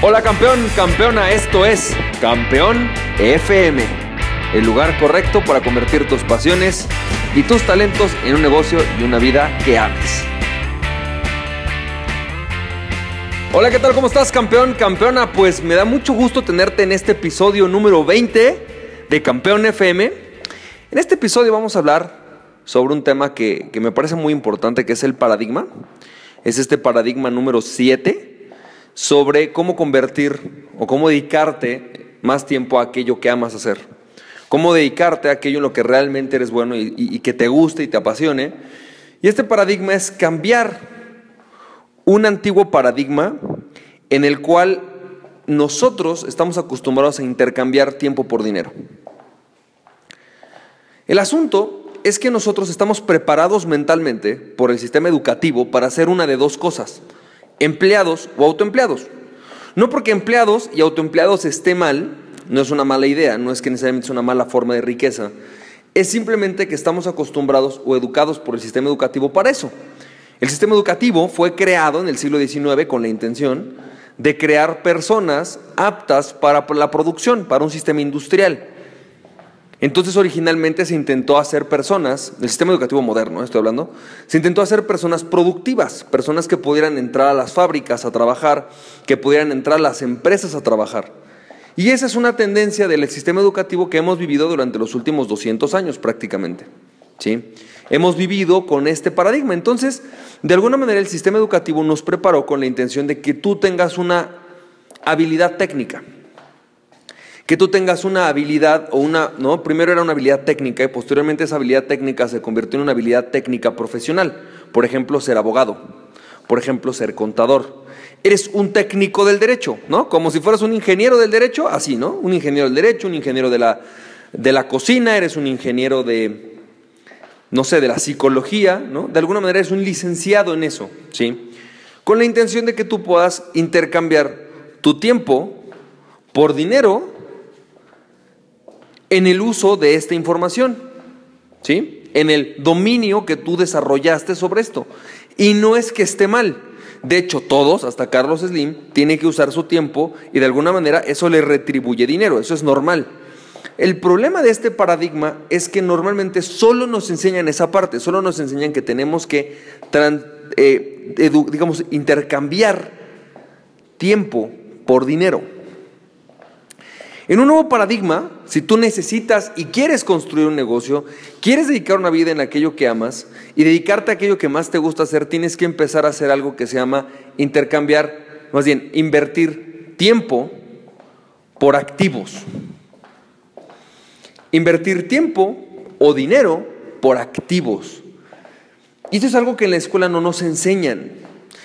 Hola campeón, campeona, esto es Campeón FM, el lugar correcto para convertir tus pasiones y tus talentos en un negocio y una vida que ames. Hola, ¿qué tal? ¿Cómo estás campeón, campeona? Pues me da mucho gusto tenerte en este episodio número 20 de Campeón FM. En este episodio vamos a hablar sobre un tema que, que me parece muy importante, que es el paradigma. Es este paradigma número 7 sobre cómo convertir o cómo dedicarte más tiempo a aquello que amas hacer. Cómo dedicarte a aquello en lo que realmente eres bueno y, que te guste y te apasione. Y este paradigma es cambiar un antiguo paradigma en el cual nosotros estamos acostumbrados a intercambiar tiempo por dinero. El asunto es que nosotros estamos preparados mentalmente por el sistema educativo para hacer una de dos cosas empleados o autoempleados. No porque empleados y autoempleados esté mal, no es una mala idea, no es que necesariamente es una mala forma de riqueza, es simplemente que estamos acostumbrados o educados por el sistema educativo para eso. El sistema educativo fue creado en el siglo XIX con la intención de crear personas aptas para la producción, para un sistema industrial. Entonces originalmente se intentó hacer personas, del sistema educativo moderno estoy hablando, se intentó hacer personas productivas, personas que pudieran entrar a las fábricas a trabajar, que pudieran entrar a las empresas a trabajar. Y esa es una tendencia del sistema educativo que hemos vivido durante los últimos 200 años prácticamente. ¿sí? Hemos vivido con este paradigma. Entonces, de alguna manera el sistema educativo nos preparó con la intención de que tú tengas una habilidad técnica que tú tengas una habilidad o una, no, primero era una habilidad técnica y posteriormente esa habilidad técnica se convirtió en una habilidad técnica profesional. Por ejemplo, ser abogado, por ejemplo, ser contador. Eres un técnico del derecho, ¿no? Como si fueras un ingeniero del derecho, así, ¿no? Un ingeniero del derecho, un ingeniero de la, de la cocina, eres un ingeniero de, no sé, de la psicología, ¿no? De alguna manera eres un licenciado en eso, ¿sí? Con la intención de que tú puedas intercambiar tu tiempo por dinero en el uso de esta información, ¿sí? En el dominio que tú desarrollaste sobre esto. Y no es que esté mal. De hecho, todos, hasta Carlos Slim, tienen que usar su tiempo y de alguna manera eso le retribuye dinero, eso es normal. El problema de este paradigma es que normalmente solo nos enseñan esa parte, solo nos enseñan que tenemos que, eh, digamos, intercambiar tiempo por dinero. En un nuevo paradigma, si tú necesitas y quieres construir un negocio, quieres dedicar una vida en aquello que amas y dedicarte a aquello que más te gusta hacer, tienes que empezar a hacer algo que se llama intercambiar, más bien, invertir tiempo por activos. Invertir tiempo o dinero por activos. Y esto es algo que en la escuela no nos enseñan.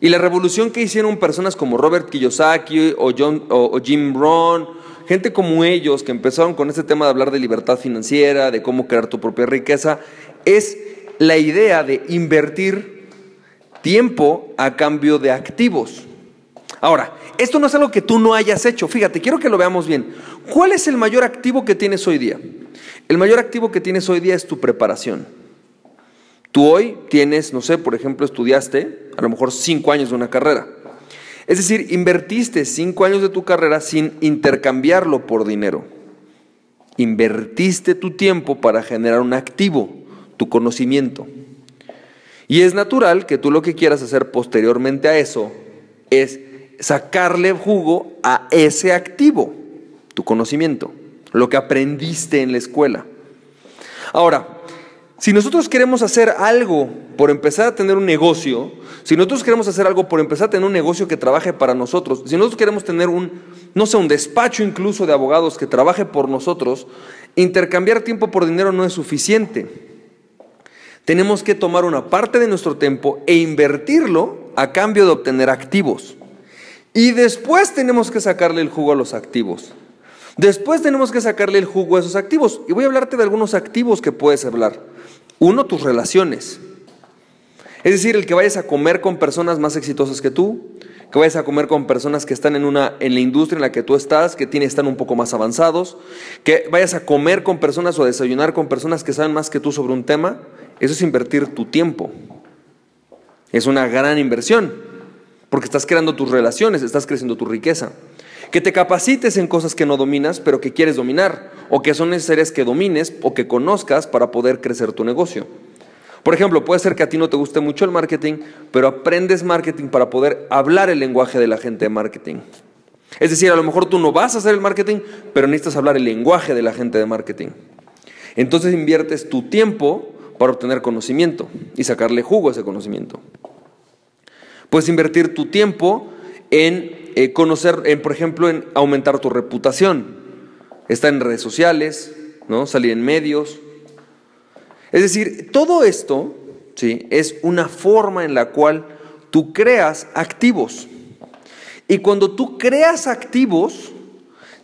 Y la revolución que hicieron personas como Robert Kiyosaki o, John, o Jim Rohn gente como ellos que empezaron con este tema de hablar de libertad financiera, de cómo crear tu propia riqueza, es la idea de invertir tiempo a cambio de activos. Ahora, esto no es algo que tú no hayas hecho. Fíjate, quiero que lo veamos bien. ¿Cuál es el mayor activo que tienes hoy día? El mayor activo que tienes hoy día es tu preparación. Tú hoy tienes, no sé, por ejemplo, estudiaste a lo mejor cinco años de una carrera. Es decir, invertiste cinco años de tu carrera sin intercambiarlo por dinero. Invertiste tu tiempo para generar un activo, tu conocimiento. Y es natural que tú lo que quieras hacer posteriormente a eso es sacarle jugo a ese activo, tu conocimiento, lo que aprendiste en la escuela. Ahora, si nosotros queremos hacer algo por empezar a tener un negocio, si nosotros queremos hacer algo por empezar a tener un negocio que trabaje para nosotros, si nosotros queremos tener un, no sé, un despacho incluso de abogados que trabaje por nosotros, intercambiar tiempo por dinero no es suficiente. Tenemos que tomar una parte de nuestro tiempo e invertirlo a cambio de obtener activos. Y después tenemos que sacarle el jugo a los activos. Después tenemos que sacarle el jugo a esos activos. Y voy a hablarte de algunos activos que puedes hablar. Uno, tus relaciones. Es decir, el que vayas a comer con personas más exitosas que tú, que vayas a comer con personas que están en, una, en la industria en la que tú estás, que tienen, están un poco más avanzados, que vayas a comer con personas o a desayunar con personas que saben más que tú sobre un tema, eso es invertir tu tiempo. Es una gran inversión, porque estás creando tus relaciones, estás creciendo tu riqueza. Que te capacites en cosas que no dominas, pero que quieres dominar, o que son necesarias que domines o que conozcas para poder crecer tu negocio. Por ejemplo, puede ser que a ti no te guste mucho el marketing, pero aprendes marketing para poder hablar el lenguaje de la gente de marketing. Es decir, a lo mejor tú no vas a hacer el marketing, pero necesitas hablar el lenguaje de la gente de marketing. Entonces inviertes tu tiempo para obtener conocimiento y sacarle jugo a ese conocimiento. Puedes invertir tu tiempo en eh, conocer, por ejemplo, en aumentar tu reputación. Estar en redes sociales, ¿no? salir en medios. Es decir, todo esto ¿sí? es una forma en la cual tú creas activos. Y cuando tú creas activos,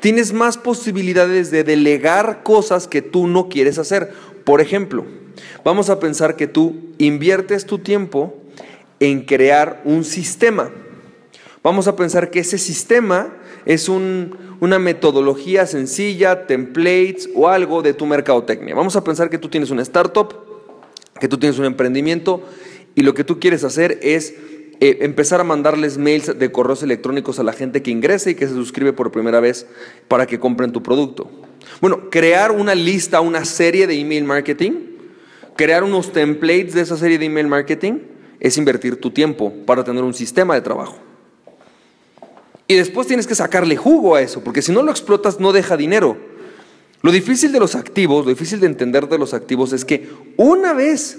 tienes más posibilidades de delegar cosas que tú no quieres hacer. Por ejemplo, vamos a pensar que tú inviertes tu tiempo en crear un sistema. Vamos a pensar que ese sistema es una metodología sencilla, templates o algo de tu mercadotecnia. Vamos a pensar que tú tienes una startup, que tú tienes un emprendimiento y lo que tú quieres hacer es eh, empezar a mandarles mails de correos electrónicos a la gente que ingresa y que se suscribe por primera vez para que compren tu producto. Bueno, crear una lista, una serie de email marketing, crear unos templates de esa serie de email marketing, es invertir tu tiempo para tener un sistema de trabajo. Y después tienes que sacarle jugo a eso, porque si no lo explotas no deja dinero. Lo difícil de los activos, lo difícil de entender de los activos es que una vez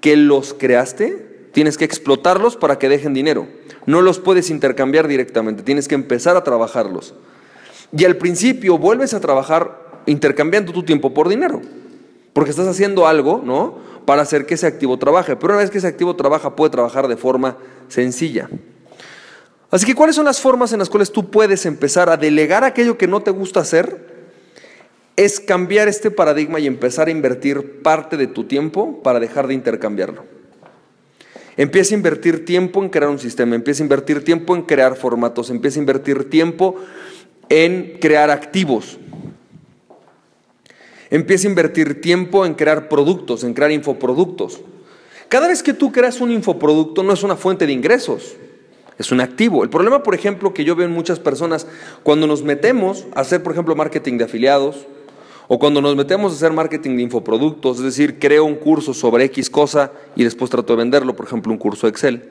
que los creaste, tienes que explotarlos para que dejen dinero. No los puedes intercambiar directamente, tienes que empezar a trabajarlos. Y al principio vuelves a trabajar intercambiando tu tiempo por dinero, porque estás haciendo algo, ¿no? Para hacer que ese activo trabaje. Pero una vez que ese activo trabaja, puede trabajar de forma sencilla. Así que, ¿cuáles son las formas en las cuales tú puedes empezar a delegar aquello que no te gusta hacer? Es cambiar este paradigma y empezar a invertir parte de tu tiempo para dejar de intercambiarlo. Empieza a invertir tiempo en crear un sistema, empieza a invertir tiempo en crear formatos, empieza a invertir tiempo en crear activos. Empieza a invertir tiempo en crear productos, en crear infoproductos. Cada vez que tú creas un infoproducto no es una fuente de ingresos, es un activo. El problema, por ejemplo, que yo veo en muchas personas, cuando nos metemos a hacer, por ejemplo, marketing de afiliados, o cuando nos metemos a hacer marketing de infoproductos, es decir, creo un curso sobre X cosa y después trato de venderlo, por ejemplo, un curso Excel,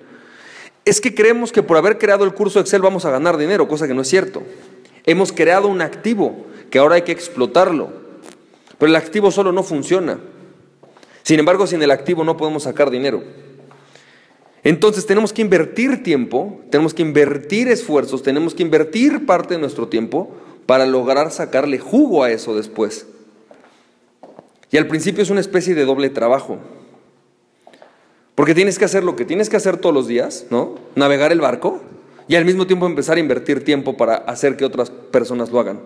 es que creemos que por haber creado el curso Excel vamos a ganar dinero, cosa que no es cierto. Hemos creado un activo que ahora hay que explotarlo, pero el activo solo no funciona. Sin embargo, sin el activo no podemos sacar dinero. Entonces tenemos que invertir tiempo, tenemos que invertir esfuerzos, tenemos que invertir parte de nuestro tiempo para lograr sacarle jugo a eso después. Y al principio es una especie de doble trabajo. Porque tienes que hacer lo que tienes que hacer todos los días, ¿no? Navegar el barco y al mismo tiempo empezar a invertir tiempo para hacer que otras personas lo hagan.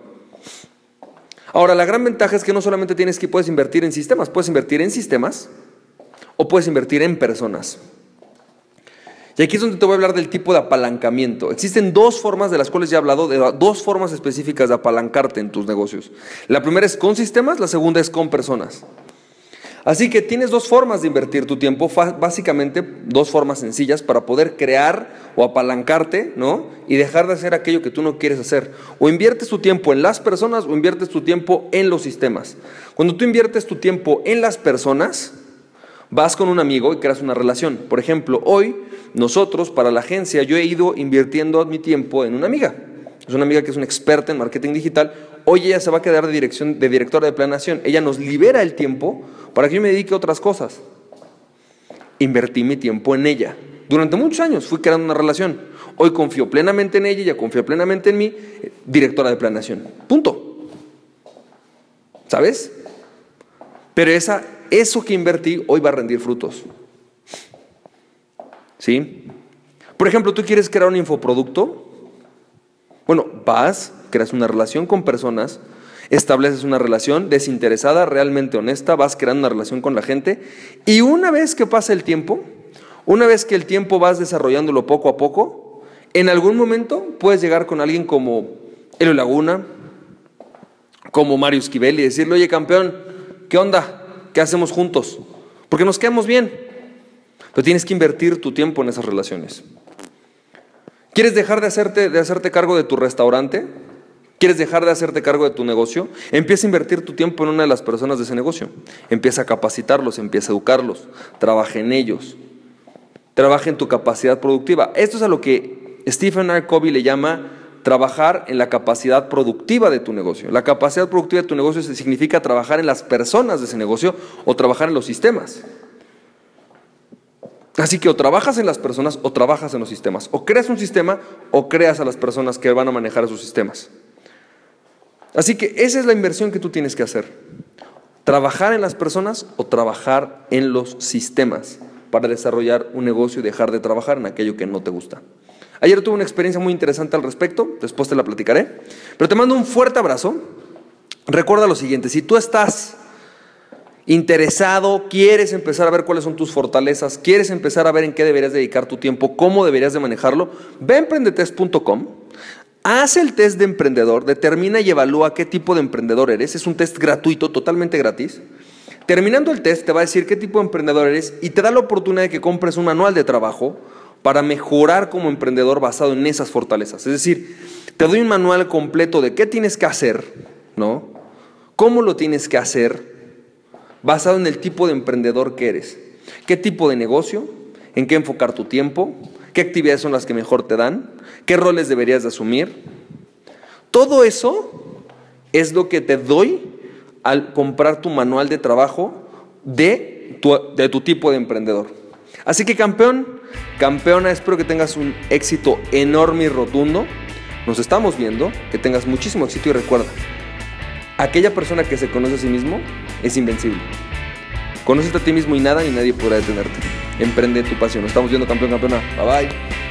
Ahora, la gran ventaja es que no solamente tienes que puedes invertir en sistemas, puedes invertir en sistemas o puedes invertir en personas. Y aquí es donde te voy a hablar del tipo de apalancamiento. Existen dos formas de las cuales ya he hablado, de dos formas específicas de apalancarte en tus negocios. La primera es con sistemas, la segunda es con personas. Así que tienes dos formas de invertir tu tiempo, básicamente dos formas sencillas para poder crear o apalancarte, ¿no? Y dejar de hacer aquello que tú no quieres hacer. O inviertes tu tiempo en las personas o inviertes tu tiempo en los sistemas. Cuando tú inviertes tu tiempo en las personas, vas con un amigo y creas una relación. Por ejemplo, hoy nosotros, para la agencia, yo he ido invirtiendo mi tiempo en una amiga. Es una amiga que es una experta en marketing digital. Hoy ella se va a quedar de, dirección, de directora de planeación. Ella nos libera el tiempo para que yo me dedique a otras cosas. Invertí mi tiempo en ella. Durante muchos años fui creando una relación. Hoy confío plenamente en ella, ella confía plenamente en mí, directora de planeación. Punto. ¿Sabes? Pero esa, eso que invertí hoy va a rendir frutos. ¿Sí? Por ejemplo, tú quieres crear un infoproducto. Bueno, vas, creas una relación con personas, estableces una relación desinteresada, realmente honesta, vas creando una relación con la gente y una vez que pasa el tiempo, una vez que el tiempo vas desarrollándolo poco a poco, en algún momento puedes llegar con alguien como Elio Laguna, como Mario Esquivel y decirle, oye campeón, ¿qué onda? ¿Qué hacemos juntos? Porque nos quedamos bien. Pero tienes que invertir tu tiempo en esas relaciones. ¿Quieres dejar de hacerte, de hacerte cargo de tu restaurante? ¿Quieres dejar de hacerte cargo de tu negocio? Empieza a invertir tu tiempo en una de las personas de ese negocio. Empieza a capacitarlos, empieza a educarlos, trabaja en ellos. Trabaja en tu capacidad productiva. Esto es a lo que Stephen R. Covey le llama trabajar en la capacidad productiva de tu negocio. La capacidad productiva de tu negocio significa trabajar en las personas de ese negocio o trabajar en los sistemas. Así que o trabajas en las personas o trabajas en los sistemas. O creas un sistema o creas a las personas que van a manejar esos sistemas. Así que esa es la inversión que tú tienes que hacer. Trabajar en las personas o trabajar en los sistemas para desarrollar un negocio y dejar de trabajar en aquello que no te gusta. Ayer tuve una experiencia muy interesante al respecto, después te la platicaré, pero te mando un fuerte abrazo. Recuerda lo siguiente, si tú estás interesado, quieres empezar a ver cuáles son tus fortalezas, quieres empezar a ver en qué deberías dedicar tu tiempo, cómo deberías de manejarlo, ve a emprendetest.com, haz el test de emprendedor, determina y evalúa qué tipo de emprendedor eres, es un test gratuito, totalmente gratis. Terminando el test te va a decir qué tipo de emprendedor eres y te da la oportunidad de que compres un manual de trabajo para mejorar como emprendedor basado en esas fortalezas. Es decir, te doy un manual completo de qué tienes que hacer, ¿no? ¿Cómo lo tienes que hacer? basado en el tipo de emprendedor que eres. ¿Qué tipo de negocio? ¿En qué enfocar tu tiempo? ¿Qué actividades son las que mejor te dan? ¿Qué roles deberías de asumir? Todo eso es lo que te doy al comprar tu manual de trabajo de tu, de tu tipo de emprendedor. Así que campeón, campeona, espero que tengas un éxito enorme y rotundo. Nos estamos viendo, que tengas muchísimo éxito y recuerda, aquella persona que se conoce a sí mismo es invencible. Conócete a ti mismo y nada ni nadie podrá detenerte. Emprende tu pasión. Nos estamos viendo campeón, campeona. Bye bye.